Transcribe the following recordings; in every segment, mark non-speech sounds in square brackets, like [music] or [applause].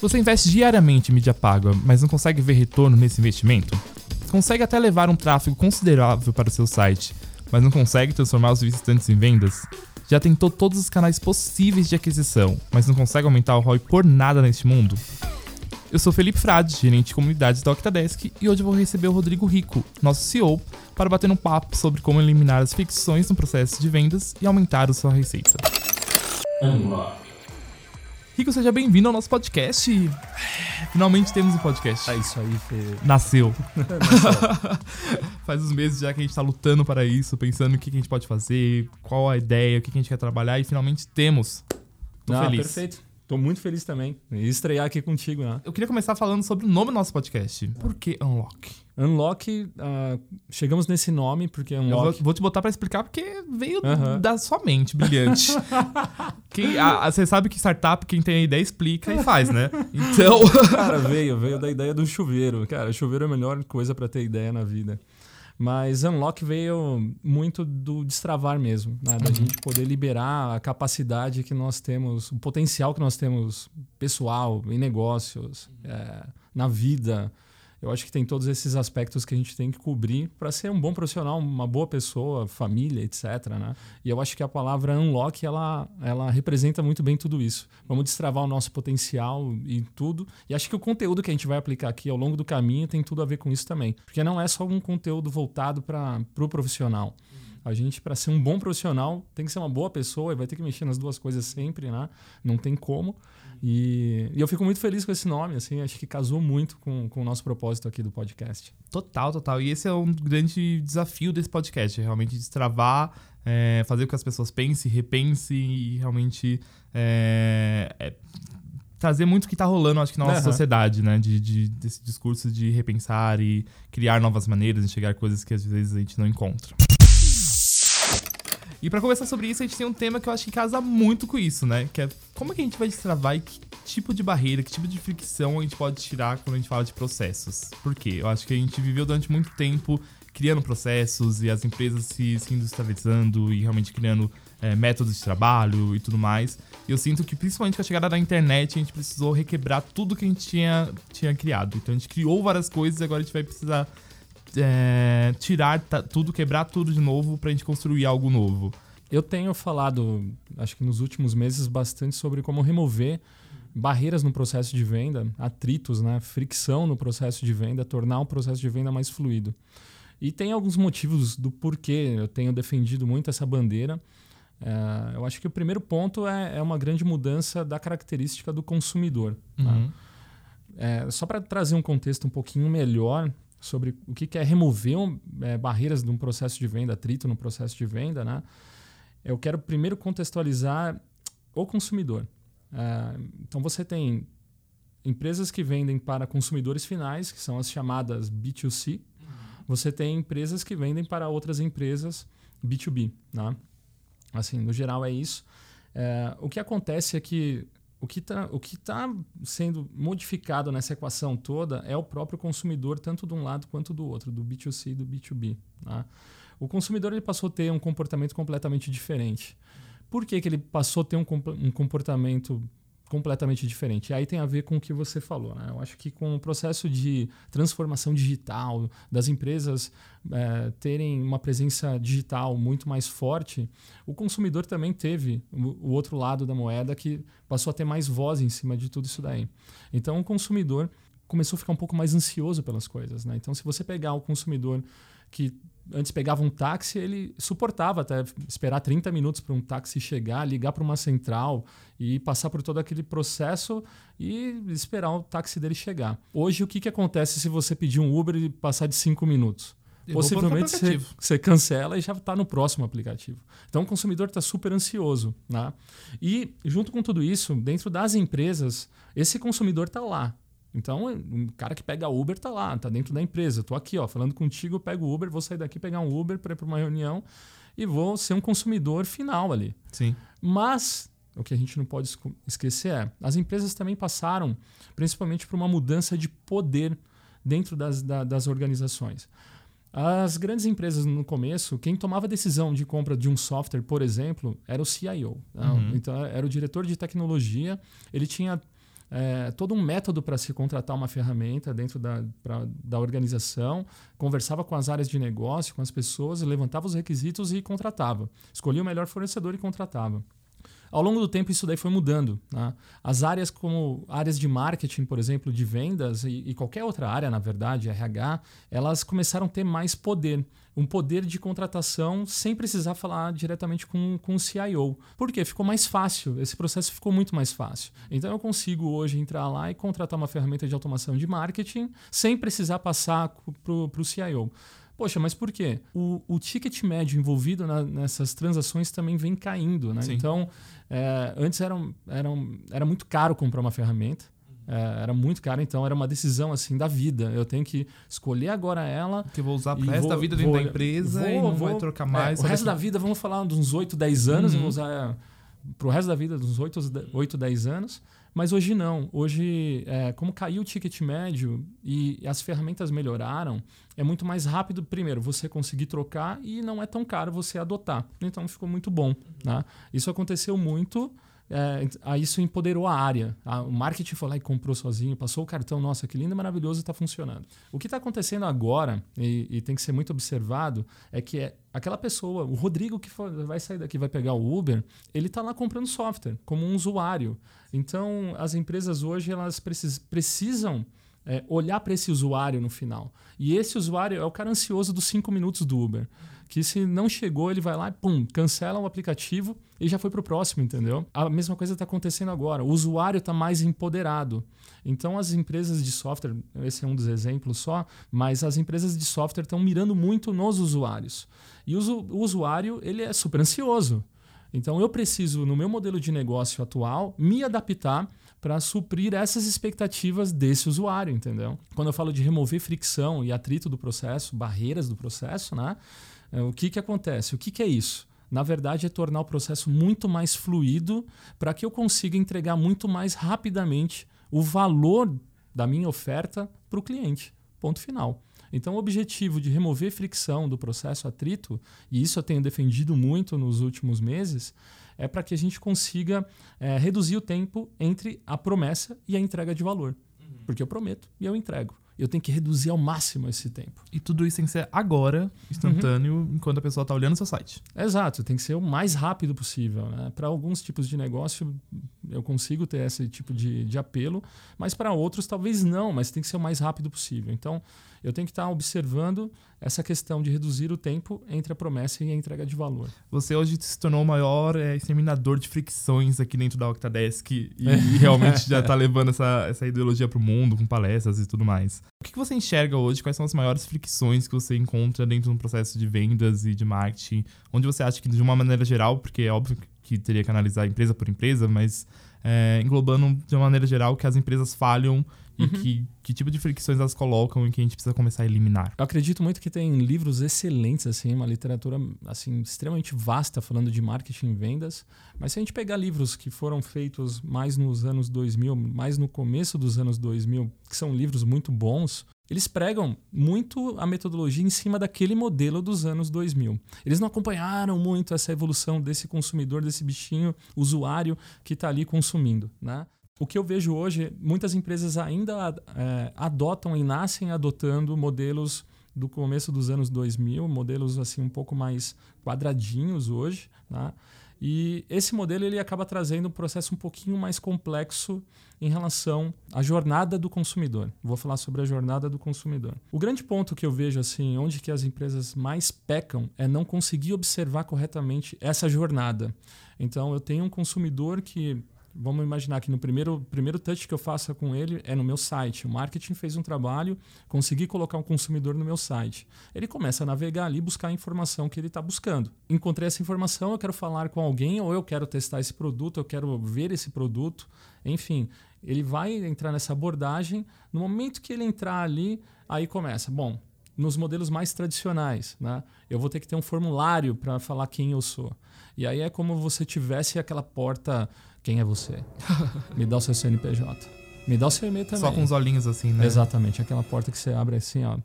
Você investe diariamente em mídia paga, mas não consegue ver retorno nesse investimento? Consegue até levar um tráfego considerável para o seu site, mas não consegue transformar os visitantes em vendas? Já tentou todos os canais possíveis de aquisição, mas não consegue aumentar o ROI por nada neste mundo? Eu sou Felipe Frade, gerente de comunidades da Octadesk, e hoje vou receber o Rodrigo Rico, nosso CEO, para bater um papo sobre como eliminar as fricções no processo de vendas e aumentar a sua receita. Unlock. Rico, seja bem-vindo ao nosso podcast. Finalmente temos um podcast. É isso aí, Fê. Nasceu. [laughs] [laughs] Faz uns meses já que a gente tá lutando para isso, pensando o que a gente pode fazer, qual a ideia, o que a gente quer trabalhar e finalmente temos. Tô ah, feliz. Perfeito. Tô muito feliz também. E estrear aqui contigo, né? Eu queria começar falando sobre o nome do nosso podcast. Por que Unlock? Unlock, uh, chegamos nesse nome porque Unlock... Eu vou, vou te botar para explicar porque veio da sua mente brilhante. [laughs] quem, a, você sabe que startup, quem tem a ideia, explica e faz, né? Então... [laughs] [laughs] Cara, veio, veio da ideia do chuveiro. Cara, chuveiro é a melhor coisa para ter ideia na vida. Mas Unlock veio muito do destravar mesmo, né? da uhum. gente poder liberar a capacidade que nós temos, o potencial que nós temos pessoal, em negócios, é, na vida. Eu acho que tem todos esses aspectos que a gente tem que cobrir para ser um bom profissional, uma boa pessoa, família, etc. Né? E eu acho que a palavra unlock ela, ela representa muito bem tudo isso. Vamos destravar o nosso potencial e tudo. E acho que o conteúdo que a gente vai aplicar aqui ao longo do caminho tem tudo a ver com isso também. Porque não é só um conteúdo voltado para o pro profissional. A gente, para ser um bom profissional, tem que ser uma boa pessoa e vai ter que mexer nas duas coisas sempre, né? Não tem como. E, e, eu fico muito feliz com esse nome, assim, acho que casou muito com, com o nosso propósito aqui do podcast. Total, total. E esse é um grande desafio desse podcast, é realmente destravar, é, fazer com que as pessoas pensem, repensem e realmente é, é, trazer muito o que está rolando, acho que na nossa uhum. sociedade, né? De, de, desse discurso de repensar e criar novas maneiras de chegar a coisas que às vezes a gente não encontra. E para conversar sobre isso, a gente tem um tema que eu acho que casa muito com isso, né? Que é como é que a gente vai destravar e que tipo de barreira, que tipo de fricção a gente pode tirar quando a gente fala de processos. Por quê? Eu acho que a gente viveu durante muito tempo criando processos e as empresas se, se industrializando e realmente criando é, métodos de trabalho e tudo mais. E eu sinto que, principalmente com a chegada da internet, a gente precisou requebrar tudo que a gente tinha, tinha criado. Então a gente criou várias coisas e agora a gente vai precisar é, tirar tudo, quebrar tudo de novo para a gente construir algo novo. Eu tenho falado, acho que nos últimos meses, bastante sobre como remover barreiras no processo de venda, atritos, né? fricção no processo de venda, tornar o processo de venda mais fluido. E tem alguns motivos do porquê eu tenho defendido muito essa bandeira. É, eu acho que o primeiro ponto é, é, uma grande mudança da característica do consumidor. Tá? Uhum. Tá? É, só para trazer um contexto um pouquinho melhor, sobre o que é remover é, barreiras de um processo de venda, atrito no processo de venda, né? Eu quero primeiro contextualizar o consumidor. É, então você tem empresas que vendem para consumidores finais, que são as chamadas B2C. Você tem empresas que vendem para outras empresas B2B. Né? Assim, no geral é isso. É, o que acontece é que o que está tá sendo modificado nessa equação toda é o próprio consumidor, tanto de um lado quanto do outro, do B2C e do B2B. Tá? O consumidor ele passou a ter um comportamento completamente diferente. Por que, que ele passou a ter um, um comportamento completamente diferente. E aí tem a ver com o que você falou. Né? Eu acho que com o processo de transformação digital, das empresas é, terem uma presença digital muito mais forte, o consumidor também teve o, outro lado da moeda que passou a ter mais voz em cima de tudo isso daí. Então o consumidor começou a ficar um pouco mais ansioso pelas coisas. Né? Então se você pegar o consumidor que antes pegava um táxi, ele suportava até esperar 30 minutos para um táxi chegar, ligar para uma central e passar por todo aquele processo e esperar o táxi dele chegar. Hoje, o que, que acontece se você pedir um Uber e passar de 5 minutos? Possivelmente você, você, cancela e já está no próximo aplicativo. Então o consumidor está super ansioso. Né? E junto com tudo isso, dentro das empresas, esse consumidor está lá. Então, um cara que pega Uber está lá, está dentro da empresa. Estou aqui, ó, falando contigo, eu pego Uber, vou sair daqui pegar um Uber para ir para uma reunião e vou ser um consumidor final ali. Sim. Mas o que a gente não pode esquecer é, as empresas também passaram, principalmente por uma mudança de poder dentro das, da, das organizações. As grandes empresas no começo, quem tomava a decisão de compra de um software, por exemplo, era o CIO. Né? Uhum. Então era o diretor de tecnologia. Ele tinha é, todo um método para se contratar uma ferramenta dentro da, pra, da organização, conversava com as áreas de negócio, com as pessoas, levantava os requisitos e contratava. Escolhia o melhor fornecedor e contratava. Ao longo do tempo, isso daí foi mudando. Né? As áreas como áreas de marketing, por exemplo, de vendas e, e, qualquer outra área, na verdade, RH, elas começaram a ter mais poder. Um poder de contratação sem precisar falar diretamente com, com o CIO. Por quê? Ficou mais fácil. Esse processo ficou muito mais fácil. Então eu consigo hoje entrar lá e contratar uma ferramenta de automação de marketing sem precisar passar para o CIO. Poxa, mas por quê? O, o ticket médio envolvido na, nessas transações também vem caindo, né? Então, é, antes era, era, era muito caro comprar uma ferramenta. É, era muito caro, então era uma decisão assim da vida. Eu tenho que escolher agora ela. Que vou usar pro resto vou, da vida dentro vou, da empresa vou, e não vou, vai trocar mais. É, o resto que... da vida, vamos falar uns 8, 10 anos, uhum. eu vou usar é, pro resto da vida, dos 8, 8 10 anos. Mas hoje não. Hoje, é, como caiu o ticket médio e as ferramentas melhoraram, é muito mais rápido, primeiro, você conseguir trocar e não é tão caro você adotar. Então ficou muito bom. Né? Isso aconteceu muito é, a isso empoderou a área. O marketing foi lá e comprou sozinho, passou o cartão, nossa, que lindo, maravilhoso, está funcionando. O que está acontecendo agora, e, e, tem que ser muito observado, é que é aquela pessoa, o Rodrigo que for, vai sair daqui, vai pegar o Uber, ele está lá comprando software como um usuário. Então, as empresas hoje elas precis, precisam é, olhar para esse usuário no final. E esse usuário é o cara ansioso dos cinco minutos do Uber que se não chegou, ele vai lá e pum, cancela o aplicativo e já foi para o próximo, entendeu? A mesma coisa está acontecendo agora. O usuário está mais empoderado. Então, as empresas de software, esse é um dos exemplos só, mas as empresas de software estão mirando muito nos usuários. E o, usuário, ele é super ansioso. Então, eu preciso, no meu modelo de negócio atual, me adaptar para suprir essas expectativas desse usuário, entendeu? Quando eu falo de remover fricção e atrito do processo, barreiras do processo, né? É, o que, que acontece? O que, que é isso? Na verdade, é tornar o processo muito mais fluido para que eu consiga entregar muito mais rapidamente o valor da minha oferta para o cliente. Ponto final. Então, o objetivo de remover fricção do processo atrito, e isso eu tenho defendido muito nos últimos meses, é para que a gente consiga é, reduzir o tempo entre a promessa e a entrega de valor. Uhum. Porque eu prometo e eu entrego eu tenho que reduzir ao máximo esse tempo. E tudo isso tem que ser agora, instantâneo, uhum. enquanto a pessoa está olhando o seu site. Exato, tem que ser o mais rápido possível. Né? Para alguns tipos de negócio, eu consigo ter esse tipo de, de apelo, mas para outros talvez não, mas tem que ser o mais rápido possível. Então, eu tenho que estar observando essa questão de reduzir o tempo entre a promessa e a entrega de valor. Você hoje se tornou o maior é, exterminador de fricções aqui dentro da Octadesk e, [laughs] e realmente já está levando essa, essa ideologia para o mundo com palestras e tudo mais. O que, que você enxerga hoje? Quais são as maiores fricções que você encontra dentro do processo de vendas e de marketing? Onde você acha que, de uma maneira geral, porque é óbvio que teria que analisar empresa por empresa, mas é, englobando de uma maneira geral que as empresas falham e uhum. que, que tipo de fricções elas colocam e que a gente precisa começar a eliminar. Eu acredito muito que tem livros excelentes, assim, uma literatura assim, extremamente vasta falando de marketing e vendas. Mas se a gente pegar livros que foram feitos mais nos anos 2000, mais no começo dos anos 2000, que são livros muito bons, eles pregam muito a metodologia em cima daquele modelo dos anos 2000. Eles não acompanharam muito essa evolução desse consumidor, desse bichinho usuário que está ali consumindo, né? o que eu vejo hoje, muitas empresas ainda é, adotam e nascem adotando modelos do começo dos anos 2000, modelos assim um pouco mais quadradinhos hoje, né? E esse modelo ele acaba trazendo um processo um pouquinho mais complexo em relação à jornada do consumidor. Vou falar sobre a jornada do consumidor. O grande ponto que eu vejo assim, onde que as empresas mais pecam é não conseguir observar corretamente essa jornada. Então eu tenho um consumidor que vamos imaginar que no primeiro, primeiro touch que eu faça com ele é no meu site. O marketing fez um trabalho, consegui colocar um consumidor no meu site. Ele começa a navegar ali, buscar a informação que ele está buscando. Encontrei essa informação, eu quero falar com alguém, ou eu quero testar esse produto, eu quero ver esse produto. Enfim, ele vai entrar nessa abordagem. No momento que ele entrar ali, aí começa. Bom, nos modelos mais tradicionais, né? Eu vou ter que ter um formulário para falar quem eu sou. E aí é como você tivesse aquela porta quem é você? [laughs] Me dá o seu CNPJ. Me dá o seu e-mail também. Só com os olhinhos assim, né? Exatamente. Aquela porta que você abre assim, ó.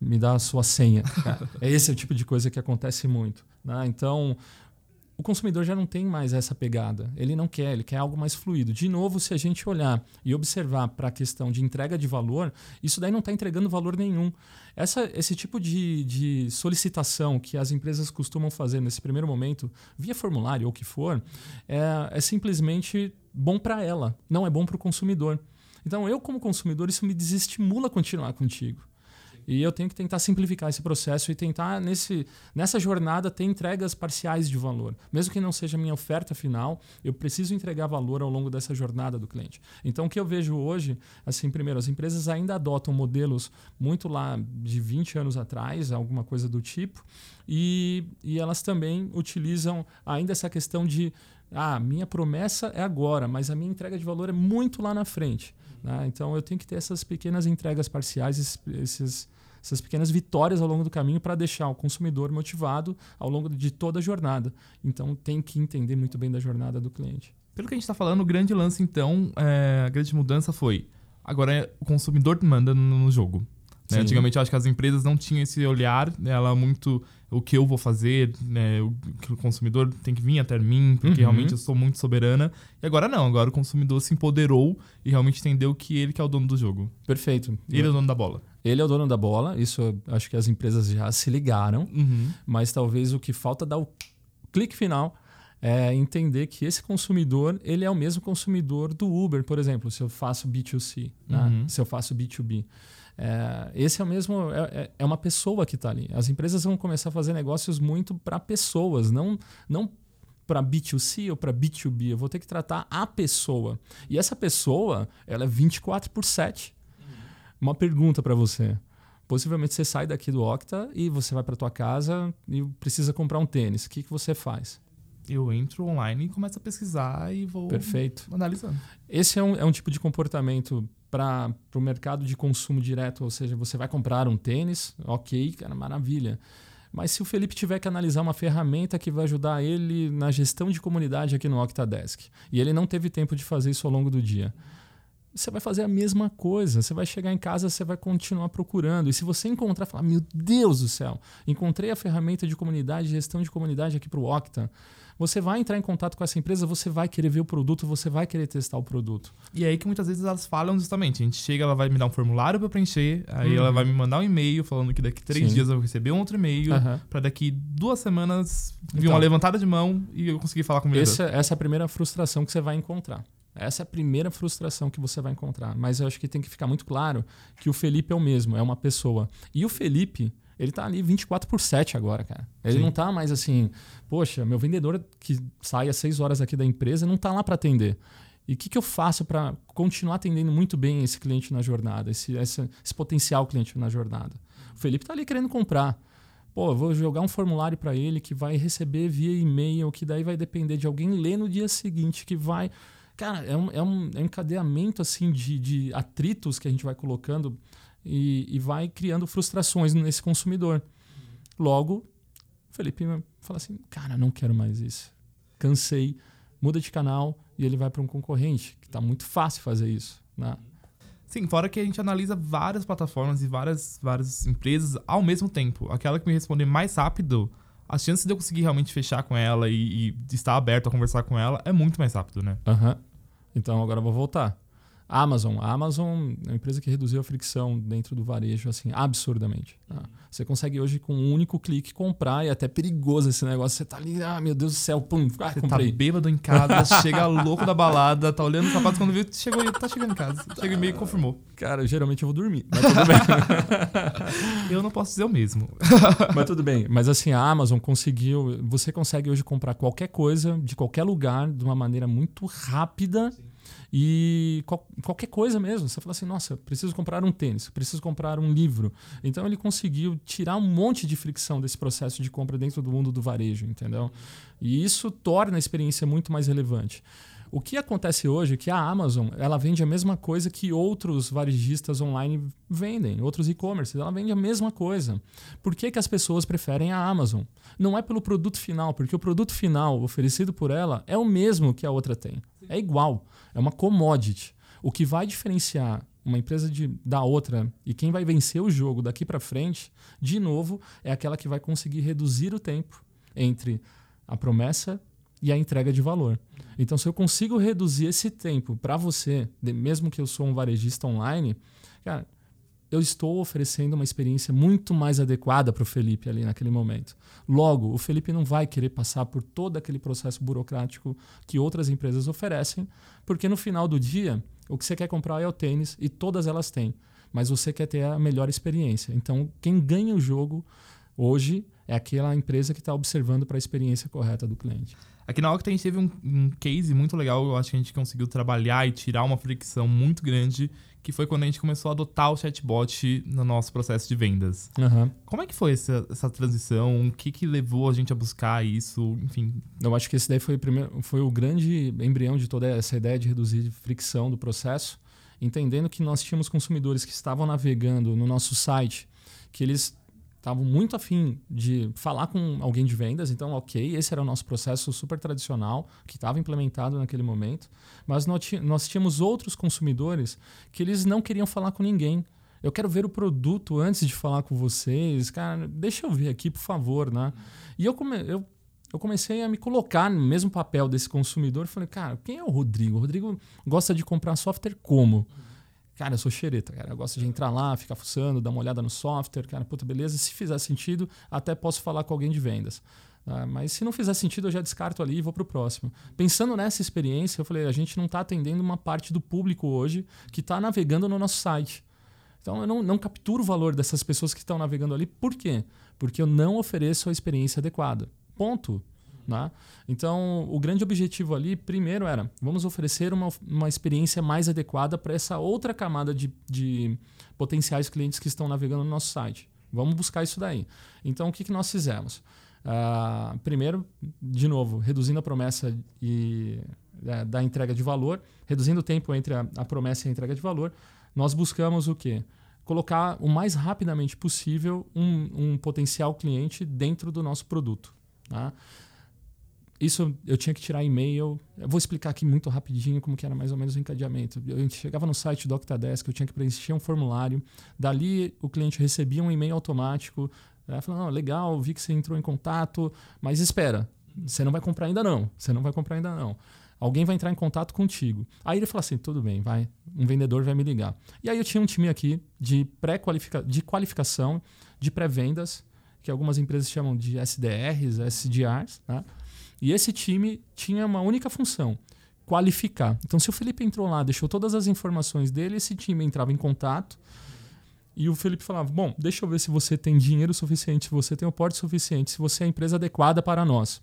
Me dá a sua senha. [laughs] é esse o tipo de coisa que acontece muito. Né? Então, o consumidor já não tem mais essa pegada. Ele não quer, ele quer algo mais fluido. De novo, se a gente olhar e observar para a questão de entrega de valor, isso daí não está entregando valor nenhum. Essa, esse tipo de, de solicitação que as empresas costumam fazer nesse primeiro momento, via formulário ou o que for, é, é simplesmente bom para ela, não é bom para o consumidor. Então, eu, como consumidor, isso me desestimula a continuar contigo. E eu tenho que tentar simplificar esse processo e tentar, nesse, nessa jornada, ter entregas parciais de valor. Mesmo que não seja minha oferta final, eu preciso entregar valor ao longo dessa jornada do cliente. Então, o que eu vejo hoje, assim, primeiro, as empresas ainda adotam modelos muito lá de 20 anos atrás, alguma coisa do tipo, e, e elas também utilizam ainda essa questão de ah, minha promessa é agora, mas a minha entrega de valor é muito lá na frente. Né? Então eu tenho que ter essas pequenas entregas parciais, esses, essas pequenas vitórias ao longo do caminho para deixar o consumidor motivado ao longo de toda a jornada. Então tem que entender muito bem da jornada do cliente. Pelo que a gente está falando, o grande lance, então, é, a grande mudança foi agora é o consumidor manda no jogo. Né? Antigamente eu acho que as empresas não tinham esse olhar, ela muito o que eu vou fazer, né? o, o consumidor tem que vir até mim, porque uhum. realmente eu sou muito soberana. E agora não, agora o consumidor se empoderou e realmente entendeu que ele que é o dono do jogo. Perfeito. Ele é o dono da bola. Ele é o dono da bola, isso acho que as empresas já se ligaram, uhum. mas talvez o que falta dar o clique final é entender que esse consumidor ele é o mesmo consumidor do Uber, por exemplo, se eu faço B2C, né? uhum. se eu faço B2B. É, esse é o mesmo, é, é, é uma pessoa que está ali. As empresas vão começar a fazer negócios muito para pessoas, não, não para B2C ou para B2B. Eu vou ter que tratar a pessoa. E essa pessoa, ela é 24 por 7. Uhum. Uma pergunta para você. Possivelmente você sai daqui do Octa e você vai para tua casa e precisa comprar um tênis. O que, que você faz? eu entro online e começo a pesquisar e vou Perfeito. analisando. Esse é um, é um tipo de comportamento para o mercado de consumo direto, ou seja, você vai comprar um tênis, ok, cara, maravilha. Mas se o Felipe tiver que analisar uma ferramenta que vai ajudar ele na gestão de comunidade aqui no Octadesk, e ele não teve tempo de fazer isso ao longo do dia, você vai fazer a mesma coisa. Você vai chegar em casa, você vai continuar procurando. E se você encontrar, falar: Meu Deus do céu, encontrei a ferramenta de comunidade, gestão de comunidade aqui para o Octa você vai entrar em contato com essa empresa, você vai querer ver o produto, você vai querer testar o produto. E é aí que muitas vezes elas falam justamente. A gente chega, ela vai me dar um formulário para preencher, aí uhum. ela vai me mandar um e-mail falando que daqui três Sim. dias eu vou receber um outro e-mail, uhum. para daqui duas semanas vir então, uma levantada de mão e eu conseguir falar com o essa, essa é a primeira frustração que você vai encontrar. Essa é a primeira frustração que você vai encontrar. Mas eu acho que tem que ficar muito claro que o Felipe é o mesmo, é uma pessoa. E o Felipe, ele tá ali 24 por 7 agora, cara. Ele Sim. não tá mais assim, poxa, meu vendedor que sai às 6 horas aqui da empresa não tá lá para atender. E o que, que eu faço para continuar atendendo muito bem esse cliente na jornada, esse, esse, esse potencial cliente na jornada? O Felipe tá ali querendo comprar. Pô, vou jogar um formulário para ele que vai receber via e-mail, que daí vai depender de alguém ler no dia seguinte, que vai. Cara, é um, é um, é um encadeamento assim de, de atritos que a gente vai colocando e, e vai criando frustrações nesse consumidor. Logo, o Felipe fala assim: cara, não quero mais isso. Cansei, muda de canal e ele vai para um concorrente, que está muito fácil fazer isso. Né? Sim, fora que a gente analisa várias plataformas e várias, várias empresas ao mesmo tempo. Aquela que me responder mais rápido, a chance de eu conseguir realmente fechar com ela e, e estar aberto a conversar com ela é muito mais rápido, né? Uhum. Então agora eu vou voltar. Amazon. A Amazon é uma empresa que reduziu a fricção dentro do varejo assim absurdamente. Tá? Você consegue hoje com um único clique comprar e é até perigoso esse negócio. Você tá ali, ah, meu Deus do céu, pum, ah, você comprei. tá bêbado em casa, [laughs] chega louco da balada, tá olhando os sapatos quando viu, chegou, tá chegando em casa. Chega e meio confirmou. Cara, geralmente eu vou dormir, mas tudo [laughs] bem. eu não posso dizer o mesmo. [laughs] mas tudo bem. Mas assim, a Amazon conseguiu, você consegue hoje comprar qualquer coisa de qualquer lugar de uma maneira muito rápida. Sim e qual, qualquer coisa mesmo. Você fala assim, nossa, preciso comprar um tênis, preciso comprar um livro. Então ele conseguiu tirar um monte de fricção desse processo de compra dentro do mundo do varejo, entendeu? E isso torna a experiência muito mais relevante. O que acontece hoje é que a Amazon ela vende a mesma coisa que outros varejistas online vendem, outros e-commerce, ela vende a mesma coisa. Por que, que as pessoas preferem a Amazon? Não é pelo produto final, porque o produto final oferecido por ela é o mesmo que a outra tem. É igual. É uma commodity. O que vai diferenciar uma empresa de, da outra e quem vai vencer o jogo daqui para frente, de novo, é aquela que vai conseguir reduzir o tempo entre a promessa e a entrega de valor. Então, se eu consigo reduzir esse tempo para você, mesmo que eu sou um varejista online, cara, eu estou oferecendo uma experiência muito mais adequada para o Felipe ali naquele momento. Logo, o Felipe não vai querer passar por todo aquele processo burocrático que outras empresas oferecem, porque no final do dia, o que você quer comprar é o tênis e todas elas têm, mas você quer ter a melhor experiência. Então, quem ganha o jogo hoje é aquela empresa que está observando para a experiência correta do cliente. Aqui na Octa a gente teve um, um, case muito legal, eu acho que a gente conseguiu trabalhar e tirar uma fricção muito grande, que foi quando a gente começou a adotar o chatbot no nosso processo de vendas. Uhum. Como é que foi essa, essa transição? O que, que levou a gente a buscar isso? Enfim. Eu acho que esse daí foi o, primeiro, foi o grande embrião de toda essa ideia de reduzir fricção do processo, entendendo que nós tínhamos consumidores que estavam navegando no nosso site, que eles estavam muito afim de falar com alguém de vendas, então, ok, esse era o nosso processo super tradicional, que estava implementado naquele momento, mas nós tínhamos outros consumidores que eles não queriam falar com ninguém. Eu quero ver o produto antes de falar com vocês, cara, deixa eu ver aqui, por favor, né? E eu, come, eu, eu comecei a me colocar no mesmo papel desse consumidor falei, cara, quem é o Rodrigo? O Rodrigo gosta de comprar software como? Cara, eu sou xereta, cara. Eu gosto de entrar lá, ficar fuçando, dar uma olhada no software, cara, puta, beleza. Se fizer sentido, até posso falar com alguém de vendas. Ah, mas se não fizer sentido, eu já descarto ali e vou para o próximo. Pensando nessa experiência, eu falei, a gente não está atendendo uma parte do público hoje que está navegando no nosso site. Então eu não, não capturo o valor dessas pessoas que estão navegando ali. Por quê? Porque eu não ofereço a experiência adequada. Ponto. Né? Então, o grande objetivo ali, primeiro, era vamos oferecer uma, uma experiência mais adequada para essa outra camada de, de potenciais clientes que estão navegando no nosso site. Vamos buscar isso daí. Então, o que, que nós fizemos? Uh, primeiro, de novo, reduzindo a promessa e, é, da entrega de valor, reduzindo o tempo entre a, a promessa e a entrega de valor, nós buscamos o quê? Colocar o mais rapidamente possível um, um potencial cliente dentro do nosso produto. Tá? Isso eu tinha que tirar e-mail. Eu vou explicar aqui muito rapidinho como que era mais ou menos o encadeamento. Eu chegava no site do Octadesk, eu tinha que preencher um formulário. Dali o cliente recebia um e-mail automático. Aí falando, oh, legal, vi que você entrou em contato, mas espera, você não vai comprar ainda não. Você não vai comprar ainda não. Alguém vai entrar em contato contigo. Aí ele falou assim: tudo bem, vai, um vendedor vai me ligar. E aí eu tinha um time aqui de pré-qualificação, de qualificação, de pré-vendas, que algumas empresas chamam de SDRs, SDRs, né? E esse time tinha uma única função: qualificar. Então, se o Felipe entrou lá, deixou todas as informações dele, esse time entrava em contato. E o Felipe falava: Bom, deixa eu ver se você tem dinheiro suficiente, se você tem o porte suficiente, se você é a empresa adequada para nós.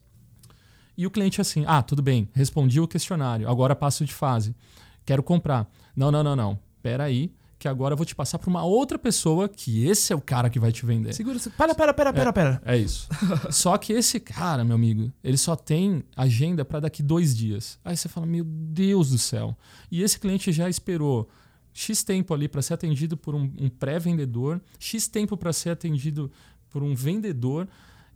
E o cliente assim: Ah, tudo bem, respondi o questionário, agora passo de fase. Quero comprar. Não, não, não, não. Pera aí que agora eu vou te passar para uma outra pessoa que esse é o cara que vai te vender. Segura, para, para, para, para, para. É, é isso. [laughs] só que esse cara, meu amigo, ele só tem agenda para daqui dois dias. Aí você fala, meu Deus do céu. E esse cliente já esperou X tempo ali para ser atendido por um, um pré-vendedor, X tempo para ser atendido por um vendedor.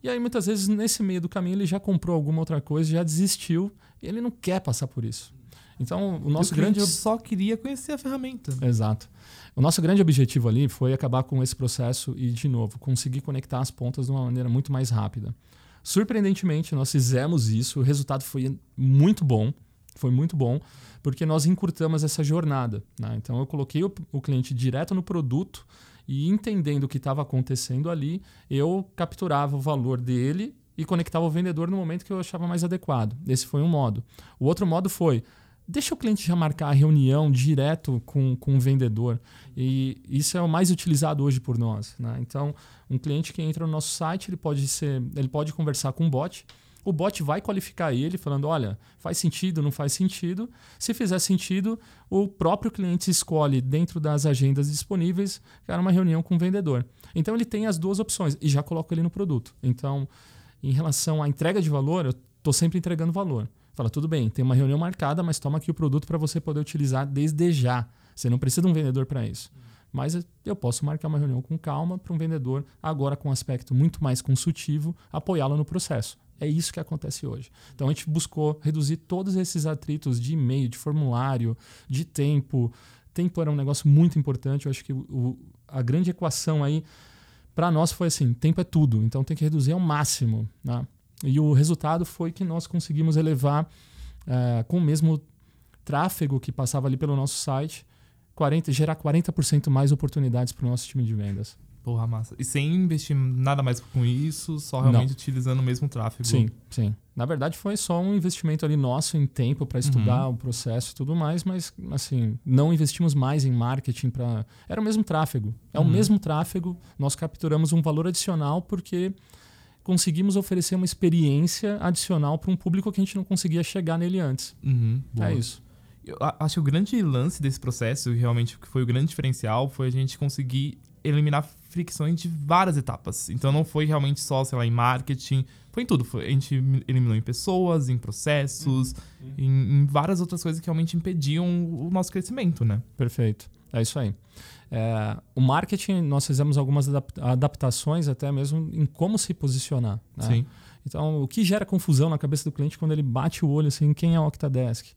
E aí, muitas vezes, nesse meio do caminho, ele já comprou alguma outra coisa, já desistiu, e ele não quer passar por isso. Então, o nosso o grande. só queria conhecer a ferramenta. Exato. O nosso grande objetivo ali foi acabar com esse processo e, de novo, conseguir conectar as pontas de uma maneira muito mais rápida. Surpreendentemente, nós fizemos isso, o resultado foi muito bom, foi muito bom, porque nós encurtamos essa jornada. Né? Então, eu coloquei o, o cliente direto no produto e, entendendo o que estava acontecendo ali, eu capturava o valor dele e conectava o vendedor no momento que eu achava mais adequado. Esse foi um modo. O outro modo foi deixa o cliente já marcar a reunião direto com, com o vendedor. E isso é o mais utilizado hoje por nós. Né? Então, um cliente que entra no nosso site, ele pode, ser, ele pode conversar com o bot. O bot vai qualificar ele, falando: olha, faz sentido, não faz sentido. Se fizer sentido, o próprio cliente escolhe, dentro das agendas disponíveis, cara, uma reunião com o vendedor. Então, ele tem as duas opções e já coloca ele no produto. Então, em relação à entrega de valor, eu estou sempre entregando valor. Fala, tudo bem, tem uma reunião marcada, mas toma aqui o produto para você poder utilizar desde já. Você não precisa de um vendedor para isso. Mas eu posso marcar uma reunião com calma para um vendedor, agora com um aspecto muito mais consultivo, apoiá-lo no processo. É isso que acontece hoje. Então a gente buscou reduzir todos esses atritos de e-mail, de formulário, de tempo. Tempo era um negócio muito importante. Eu acho que o, a grande equação aí para nós foi assim: tempo é tudo. Então tem que reduzir ao máximo. Né? E o resultado foi que nós conseguimos elevar, uh, com o mesmo tráfego que passava ali pelo nosso site, 40, gerar 40% mais oportunidades para o nosso time de vendas. Porra, massa. E sem investir nada mais com isso, só realmente não. utilizando o mesmo tráfego. Sim, sim. Na verdade, foi só um investimento ali nosso em tempo para estudar uhum. o processo e tudo mais, mas assim, não investimos mais em marketing para. Era o mesmo tráfego. É uhum. o mesmo tráfego, nós capturamos um valor adicional porque conseguimos oferecer uma experiência adicional para um público que a gente não conseguia chegar nele antes. Uhum. É isso. Eu acho que o grande lance desse processo, realmente que foi o grande diferencial, foi a gente conseguir eliminar fricções de várias etapas. Então não foi realmente só, sei lá, em marketing, foi em tudo. Foi, a gente eliminou em pessoas, em processos, uhum. em, em, várias outras coisas que realmente impediam o nosso crescimento, né? Perfeito. É isso aí. É, o marketing, nós fizemos algumas adaptações até mesmo em como se posicionar. Né? Sim. Então, o que gera confusão na cabeça do cliente quando ele bate o olho assim, quem é o Octadesk?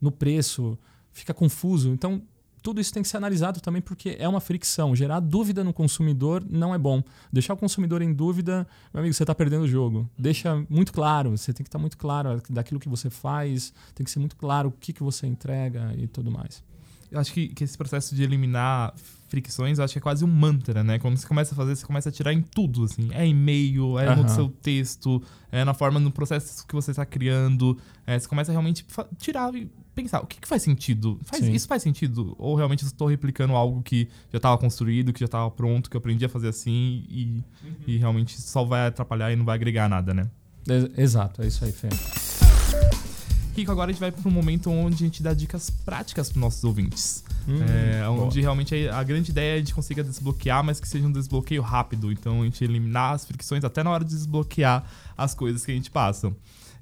No preço, fica confuso. Então, tudo isso tem que ser analisado também porque é uma fricção. Gerar dúvida no consumidor não é bom. Deixar o consumidor em dúvida, meu amigo, você está perdendo o jogo. Deixa muito claro, você tem que estar tá muito claro daquilo que você faz, tem que ser muito claro o que, que você entrega e tudo mais. Eu acho que, que esse processo de eliminar fricções, eu acho que é quase um mantra, né? Quando você começa a fazer, você começa a tirar em tudo, assim. É e-mail, é no seu texto, é na forma, no processo que você está criando. É, você começa a realmente tirar e pensar, o que, que faz sentido? Faz, isso faz sentido? Ou realmente eu estou replicando algo que já estava construído, que já estava pronto, que eu aprendi a fazer assim e, uhum. e realmente só vai atrapalhar e não vai agregar nada, né? Exato, é isso aí, Fê. Rico, agora a gente vai para um momento onde a gente dá dicas práticas para nossos ouvintes. Hum, é, onde realmente a grande ideia é a gente consiga desbloquear, mas que seja um desbloqueio rápido. Então a gente eliminar as fricções até na hora de desbloquear as coisas que a gente passa.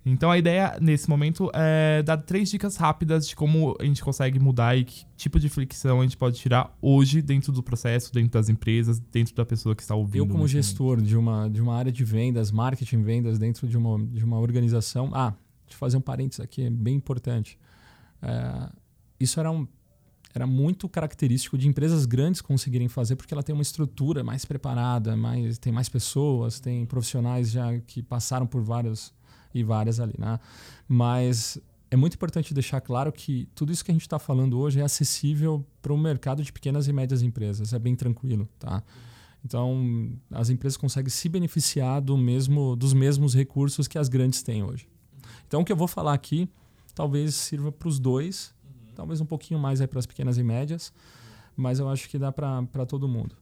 Então a ideia nesse momento é dar três dicas rápidas de como a gente consegue mudar e que tipo de fricção a gente pode tirar hoje dentro do processo, dentro das empresas, dentro da pessoa que está ouvindo. Eu, como gestor de uma, de uma área de vendas, marketing vendas dentro de uma, de uma organização. Ah, Eu fazer um parênteses aqui, é bem importante. É, isso era, um, era muito característico de empresas grandes conseguirem fazer, porque ela tem uma estrutura mais preparada, mais, tem mais pessoas, tem profissionais já que passaram por várias e várias ali. Né? Mas é muito importante deixar claro que tudo isso que a gente está falando hoje é acessível para o mercado de pequenas e médias empresas, é bem tranquilo. Tá? Então, as empresas conseguem se beneficiar do mesmo, dos mesmos recursos que as grandes têm hoje. Então, o que eu vou falar aqui talvez sirva para os dois, uhum. talvez um pouquinho mais para as pequenas e médias, mas eu acho que dá para todo mundo.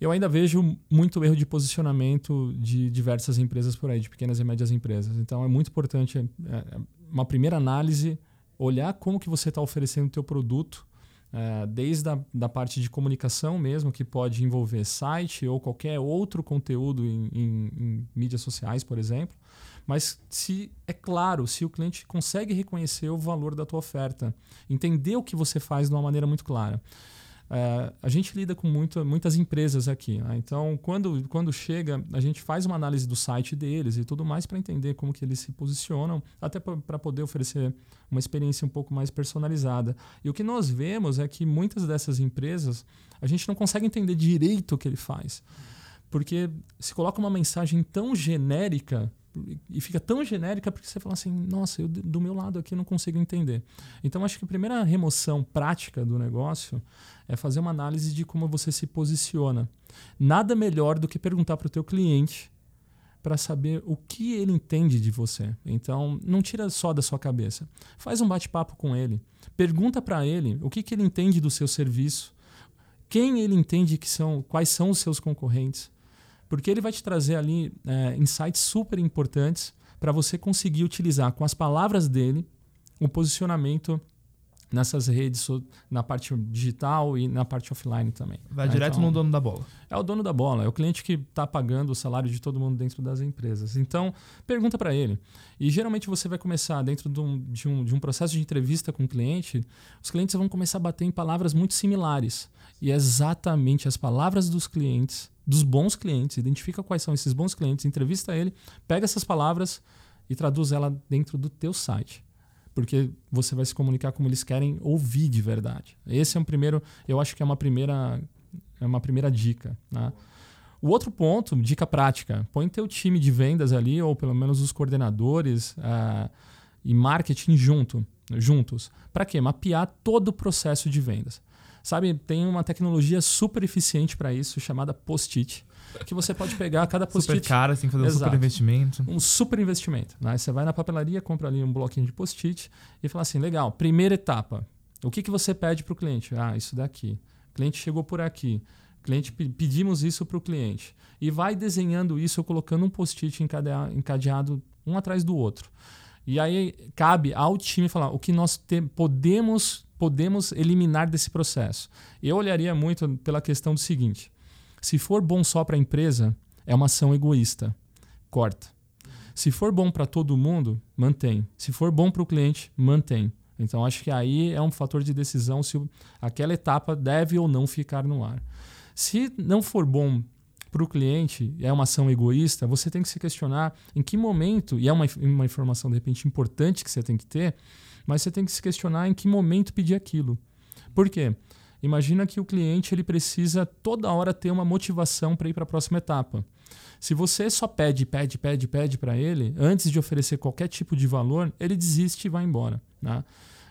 Eu ainda vejo muito erro de posicionamento de diversas empresas por aí, de pequenas e médias empresas. Então, é muito importante é, é uma primeira análise, olhar como que você está oferecendo o teu produto, é, desde a da parte de comunicação mesmo, que pode envolver site ou qualquer outro conteúdo em, em, em mídias sociais, por exemplo, mas se é claro, se o cliente consegue reconhecer o valor da tua oferta, entender o que você faz de uma maneira muito clara. É, a gente lida com muito, muitas empresas aqui. Né? Então, quando, quando chega, a gente faz uma análise do site deles e tudo mais para entender como que eles se posicionam, até para poder oferecer uma experiência um pouco mais personalizada. E o que nós vemos é que muitas dessas empresas, a gente não consegue entender direito o que ele faz. Porque se coloca uma mensagem tão genérica e fica tão genérica porque você fala assim, nossa, eu do meu lado aqui não consigo entender. Então acho que a primeira remoção prática do negócio é fazer uma análise de como você se posiciona. Nada melhor do que perguntar para o teu cliente para saber o que ele entende de você. Então, não tira só da sua cabeça. Faz um bate-papo com ele. Pergunta para ele o que, que ele entende do seu serviço, quem ele entende que são, quais são os seus concorrentes porque ele vai te trazer ali é, insights super importantes para você conseguir utilizar com as palavras dele o posicionamento nessas redes, na parte digital e na parte offline também. Vai direto então, no dono da bola. É o dono da bola, é o cliente que está pagando o salário de todo mundo dentro das empresas. Então, pergunta para ele. E geralmente você vai começar dentro de um, de, um, de um processo de entrevista com o cliente, os clientes vão começar a bater em palavras muito similares. E é exatamente as palavras dos clientes dos bons clientes, identifica quais são esses bons clientes, entrevista ele, pega essas palavras e traduz ela dentro do teu site. Porque você vai se comunicar como eles querem ouvir de verdade. Esse é um primeiro, eu acho que é uma primeira, é uma primeira dica. Né? O outro ponto, dica prática, põe teu time de vendas ali, ou pelo menos os coordenadores uh, e marketing junto, juntos. Para quê? Mapear todo o processo de vendas. Sabe, tem uma tecnologia super eficiente para isso, chamada Post-it que você pode pegar cada [laughs] post-it. Super cara, assim, fazer um super investimento. Um super investimento. Né? Você vai na papelaria, compra ali um bloquinho de post-it e fala assim: legal, primeira etapa. O que, que você pede para o cliente? Ah, isso daqui. O cliente chegou por aqui cliente pedimos isso para o cliente e vai desenhando isso colocando um post-it encadeado um atrás do outro e aí cabe ao time falar o que nós podemos podemos eliminar desse processo. Eu olharia muito pela questão do seguinte se for bom só para a empresa é uma ação egoísta. Corta. Se for bom para todo mundo mantém. Se for bom para o cliente mantém. Então acho que aí é um fator de decisão se aquela etapa deve ou não ficar no ar. Se não for bom para o cliente, é uma ação egoísta, você tem que se questionar em que momento, e é uma, uma informação de repente importante que você tem que ter, mas você tem que se questionar em que momento pedir aquilo. Por quê? Imagina que o cliente ele precisa toda hora ter uma motivação para ir para a próxima etapa. Se você só pede, pede, pede, pede para ele, antes de oferecer qualquer tipo de valor, ele desiste e vai embora. Né?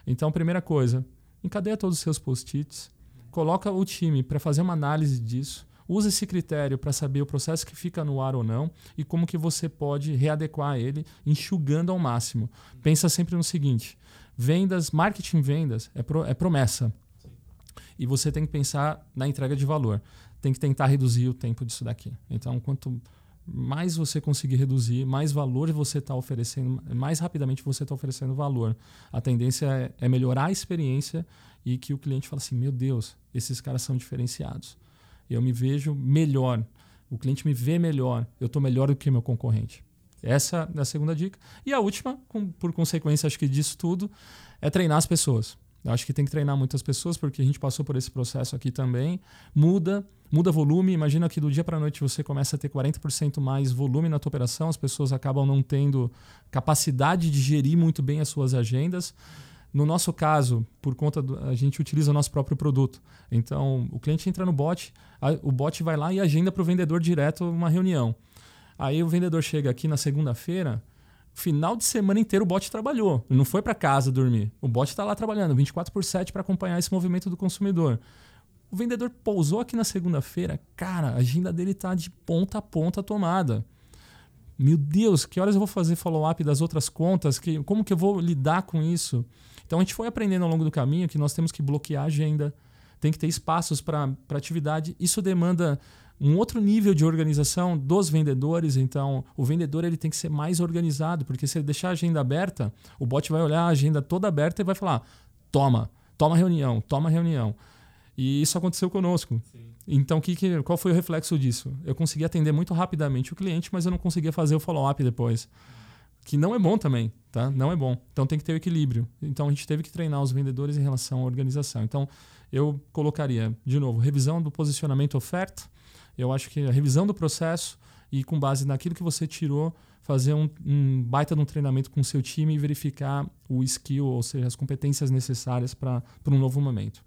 Então, primeira coisa, encadeia todos os seus post-its, coloca o time para fazer uma análise disso, usa esse critério para saber o processo que fica no ar ou não e como que você pode readequar ele, enxugando ao máximo. Pensa sempre no seguinte: vendas, marketing vendas é, pro, é promessa. E você tem que pensar na entrega de valor. Tem que tentar reduzir o tempo disso daqui. Então, quanto mais você conseguir reduzir, mais valor você está oferecendo, mais rapidamente você está oferecendo valor. A tendência é, é melhorar a experiência e que o cliente fala assim: meu Deus, esses caras são diferenciados. Eu me vejo melhor, o cliente me vê melhor, eu estou melhor do que meu concorrente. Essa é a segunda dica. E a última, com, por consequência, acho que disso tudo, é treinar as pessoas. Eu acho que tem que treinar muitas pessoas, porque a gente passou por esse processo aqui também. Muda, muda volume. Imagina que do dia para a noite você começa a ter 40% mais volume na tua operação, as pessoas acabam não tendo capacidade de gerir muito bem as suas agendas. No nosso caso, por conta do, a gente utiliza o nosso próprio produto. Então, o cliente entra no bot, a, o bot vai lá e agenda para o vendedor direto uma reunião. Aí o vendedor chega aqui na segunda-feira, final de semana inteiro o bot trabalhou. Não foi para casa dormir. O bot está lá trabalhando 24 por 7 para acompanhar esse movimento do consumidor. O vendedor pousou aqui na segunda-feira, cara, a agenda dele está de ponta a ponta tomada. Meu Deus, que horas eu vou fazer follow-up das outras contas? Que, como que eu vou lidar com isso? Então a gente foi aprendendo ao longo do caminho que nós temos que bloquear a agenda, tem que ter espaços para atividade. Isso demanda um outro nível de organização dos vendedores. Então, o vendedor ele tem que ser mais organizado, porque se ele deixar a agenda aberta, o bot vai olhar a agenda toda aberta e vai falar: toma, toma reunião, toma reunião. E isso aconteceu conosco. Sim. Então, que, que, qual foi o reflexo disso? Eu consegui atender muito rapidamente o cliente, mas eu não conseguia fazer o follow-up depois que não é bom também, tá? Não é bom. Então tem que ter o equilíbrio. Então a gente teve que treinar os vendedores em relação à organização. Então eu colocaria, de novo, revisão do posicionamento oferta. Eu acho que a revisão do processo e com base naquilo que você tirou, fazer um, um baita de um treinamento com o seu time e verificar o skill, ou seja, as competências necessárias para um novo momento.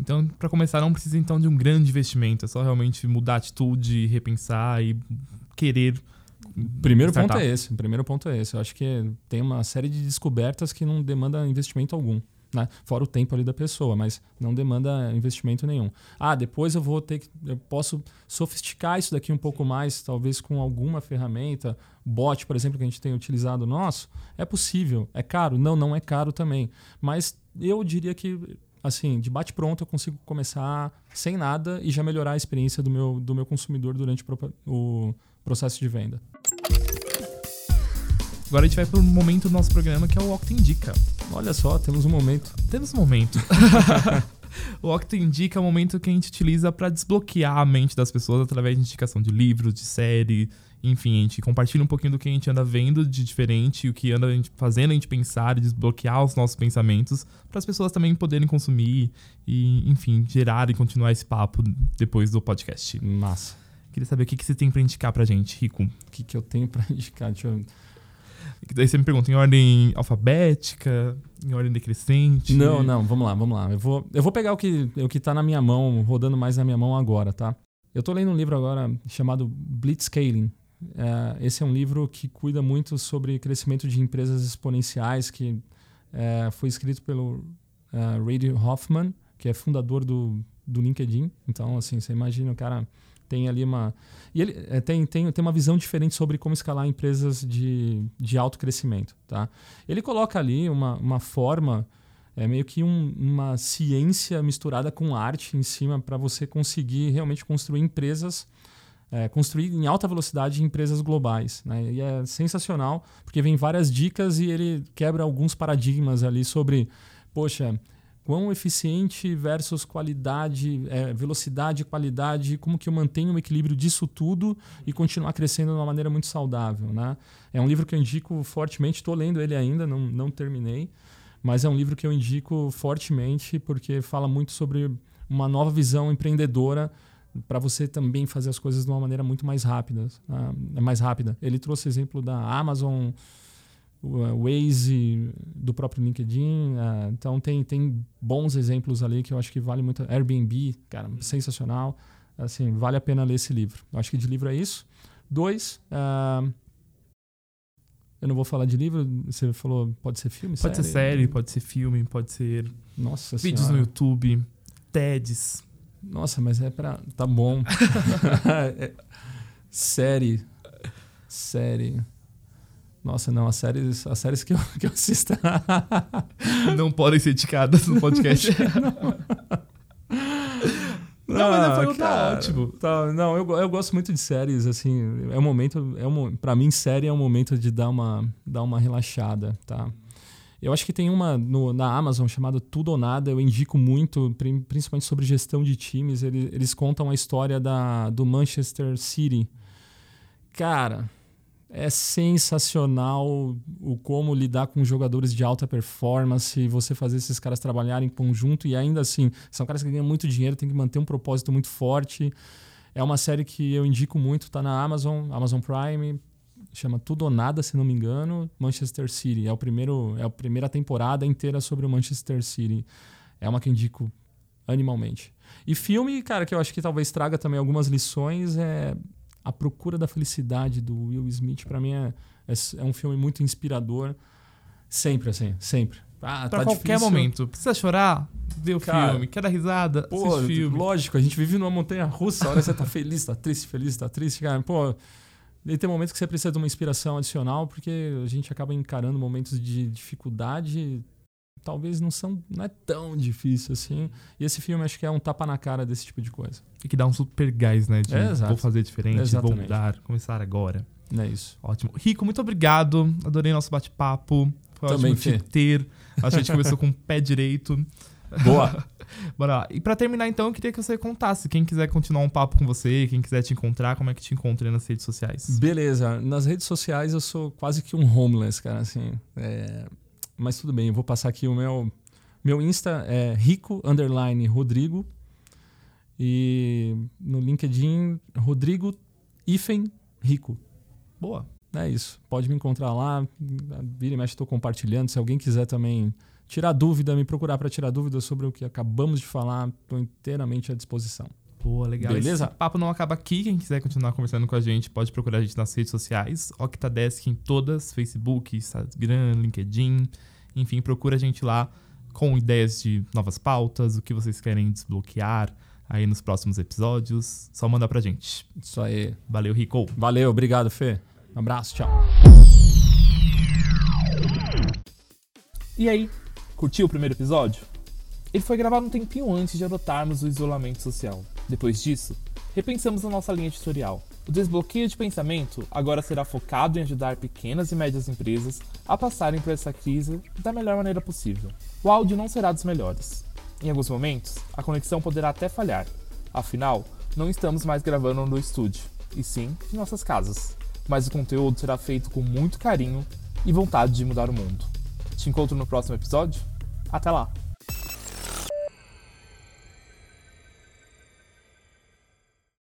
Então, para começar, não precisa então de um grande investimento, é só realmente mudar a atitude, repensar e querer Primeiro ponto é esse. Primeiro ponto é esse. Eu acho que tem uma série de descobertas que não demanda investimento algum. Né? Fora o tempo ali da pessoa, mas não demanda investimento nenhum. Ah, depois eu vou ter que. Eu posso sofisticar isso daqui um pouco mais, talvez com alguma ferramenta, bot, por exemplo, que a gente tem utilizado nosso. É possível. É caro? Não, não é caro também. Mas eu diria que assim, de bate pronto eu consigo começar sem nada e já melhorar a experiência do meu, do meu consumidor durante o processo de venda. Agora a gente vai para o momento do nosso programa que é o Octa Indica. Olha só, temos um momento. Temos um momento. [laughs] o Octa Indica é o momento que a gente utiliza para desbloquear a mente das pessoas através de indicação de livros, de série, enfim, a gente compartilha um pouquinho do que a gente anda vendo de diferente, o que anda a gente fazendo a gente pensar e desbloquear os nossos pensamentos para as pessoas também poderem consumir e, enfim, gerar e continuar esse papo depois do podcast. Massa. Queria saber o que, que você tem para indicar pra gente, Rico. O que, que eu tenho para [laughs] indicar? Deixa eu Daí você me pergunta, em ordem alfabética, em ordem decrescente? Não, não, vamos lá, vamos lá. Eu vou, eu vou pegar o que, o que tá na minha mão, rodando mais na minha mão agora, tá? Eu estou lendo um livro agora chamado Blitzscaling. É, esse é um livro que cuida muito sobre crescimento de empresas exponenciais, que é, foi escrito pelo Ray Hoffman, que é fundador do, do LinkedIn. Então, assim, você imagina o cara tem ali uma. E ele é, tem, tem, tem uma visão diferente sobre como escalar empresas de, de alto crescimento. Tá? Ele coloca ali uma, uma forma, é meio que um, uma ciência misturada com arte em cima para você conseguir realmente construir empresas. É, construir em alta velocidade empresas globais. Né? E é sensacional, porque vem várias dicas e ele quebra alguns paradigmas ali sobre, poxa, quão eficiente versus qualidade, é, velocidade qualidade, como que eu mantenho o equilíbrio disso tudo e continuar crescendo de uma maneira muito saudável. Né? É um livro que eu indico fortemente, estou lendo ele ainda, não, não terminei, mas é um livro que eu indico fortemente porque fala muito sobre uma nova visão empreendedora para você também fazer as coisas de uma maneira muito mais rápida, uh, mais rápida. Ele trouxe exemplo da Amazon, o Waze do próprio LinkedIn. Uh, então tem, tem bons exemplos ali que eu acho que vale muito. Airbnb, cara, sensacional. Assim, vale a pena ler esse livro. Eu acho que de livro é isso. Dois, uh, eu não vou falar de livro, você falou, pode ser filme? Pode série? ser série, pode ser filme, pode ser Nossa vídeos senhora. no YouTube, TEDs. Nossa, mas é pra. Tá bom. [laughs] [laughs] é, série. Série. Nossa, não, as séries, as séries que eu, [laughs] que eu assisto. [laughs] não podem ser indicadas no podcast. [laughs] não. Não, mas foi um tá ótimo. Tá, não, eu, eu gosto muito de séries, assim, é um momento, é um, para mim série é um momento de dar uma, dar uma relaxada, tá? Eu acho que tem uma no, na Amazon chamada Tudo ou Nada, eu indico muito, principalmente sobre gestão de times, eles, eles contam a história da, do Manchester City. Cara, é sensacional o como lidar com jogadores de alta performance, você fazer esses caras trabalharem em conjunto e ainda assim, são caras que ganham muito dinheiro, tem que manter um propósito muito forte. É uma série que eu indico muito, tá na Amazon, Amazon Prime, chama Tudo ou Nada, se não me engano, Manchester City. É o primeiro, é a primeira temporada inteira sobre o Manchester City. É uma que indico animalmente. E filme, cara, que eu acho que talvez traga também algumas lições é a Procura da Felicidade do Will Smith, para mim, é, é, é, um filme muito inspirador. Sempre, assim, sempre. Ah, pra tá qualquer difícil. momento. Precisa chorar? Vê o Cara, filme. Quer dar risada? Pô, filme. lógico, a gente vive numa montanha russa. A hora você tá feliz, tá triste, feliz, tá triste. Cara, pô, e tem momentos que você precisa de uma inspiração adicional, porque a gente acaba encarando momentos de dificuldade talvez não são não é tão difícil assim. E esse filme acho que é um tapa na cara desse tipo de coisa. E que dá um super gás, né? De é, vou fazer diferente, Exatamente. vou mudar, começar agora. É isso. Ótimo. Rico, muito obrigado. Adorei nosso bate-papo. Foi Também ótimo te ter. Acho que a gente começou com o pé direito. [laughs] Boa. [laughs] Bora lá. E pra terminar, então, eu queria que você contasse. Quem quiser continuar um papo com você, quem quiser te encontrar, como é que te encontra nas redes sociais? Beleza. Nas redes sociais eu sou quase que um homeless, cara, assim. É mas tudo bem, eu vou passar aqui o meu. Meu Insta é rico underline Rodrigo. E no LinkedIn, Rodrigo Ifen Rico. Boa. É isso. Pode me encontrar lá. Vira e mexe, estou compartilhando. Se alguém quiser também tirar dúvida, me procurar para tirar dúvidas sobre o que acabamos de falar, estou inteiramente à disposição. Boa, legal. Beleza? Esse papo não acaba aqui. Quem quiser continuar conversando com a gente, pode procurar a gente nas redes sociais. Octadesk em todas: Facebook, Instagram, LinkedIn. Enfim, procura a gente lá com ideias de novas pautas, o que vocês querem desbloquear aí nos próximos episódios. Só manda pra gente. Isso aí. Valeu, Rico. Valeu, obrigado, Fê. Um abraço, tchau. E aí, curtiu o primeiro episódio? Ele foi gravado um tempinho antes de adotarmos o isolamento social. Depois disso, repensamos a nossa linha editorial. O desbloqueio de pensamento agora será focado em ajudar pequenas e médias empresas a passarem por essa crise da melhor maneira possível. O áudio não será dos melhores. Em alguns momentos, a conexão poderá até falhar. Afinal, não estamos mais gravando no estúdio, e sim em nossas casas. Mas o conteúdo será feito com muito carinho e vontade de mudar o mundo. Te encontro no próximo episódio. Até lá!